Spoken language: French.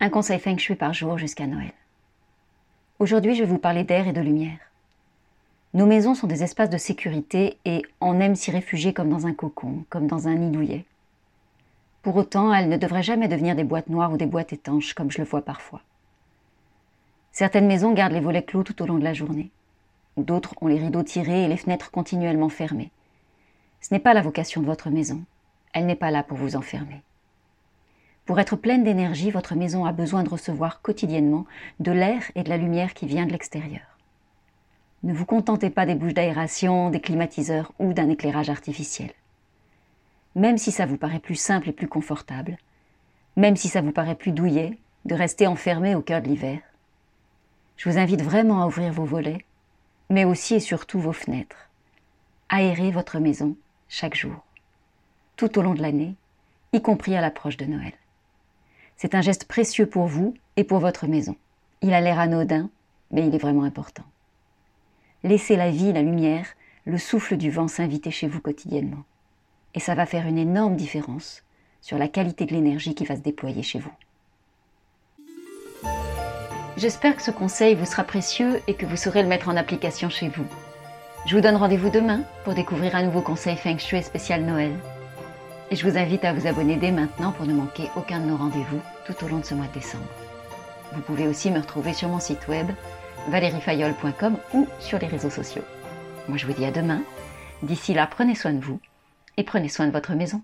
Un conseil feng shui par jour jusqu'à Noël. Aujourd'hui, je vais vous parler d'air et de lumière. Nos maisons sont des espaces de sécurité et on aime s'y réfugier comme dans un cocon, comme dans un nid douillet. Pour autant, elles ne devraient jamais devenir des boîtes noires ou des boîtes étanches, comme je le vois parfois. Certaines maisons gardent les volets clos tout au long de la journée. D'autres ont les rideaux tirés et les fenêtres continuellement fermées. Ce n'est pas la vocation de votre maison. Elle n'est pas là pour vous enfermer. Pour être pleine d'énergie, votre maison a besoin de recevoir quotidiennement de l'air et de la lumière qui vient de l'extérieur. Ne vous contentez pas des bouches d'aération, des climatiseurs ou d'un éclairage artificiel. Même si ça vous paraît plus simple et plus confortable, même si ça vous paraît plus douillet de rester enfermé au cœur de l'hiver, je vous invite vraiment à ouvrir vos volets, mais aussi et surtout vos fenêtres. Aérez votre maison chaque jour, tout au long de l'année, y compris à l'approche de Noël. C'est un geste précieux pour vous et pour votre maison. Il a l'air anodin, mais il est vraiment important. Laissez la vie, la lumière, le souffle du vent s'inviter chez vous quotidiennement. Et ça va faire une énorme différence sur la qualité de l'énergie qui va se déployer chez vous. J'espère que ce conseil vous sera précieux et que vous saurez le mettre en application chez vous. Je vous donne rendez-vous demain pour découvrir un nouveau conseil Feng Shui spécial Noël. Et je vous invite à vous abonner dès maintenant pour ne manquer aucun de nos rendez-vous tout au long de ce mois de décembre. Vous pouvez aussi me retrouver sur mon site web valeriefayol.com ou sur les réseaux sociaux. Moi je vous dis à demain. D'ici là, prenez soin de vous et prenez soin de votre maison.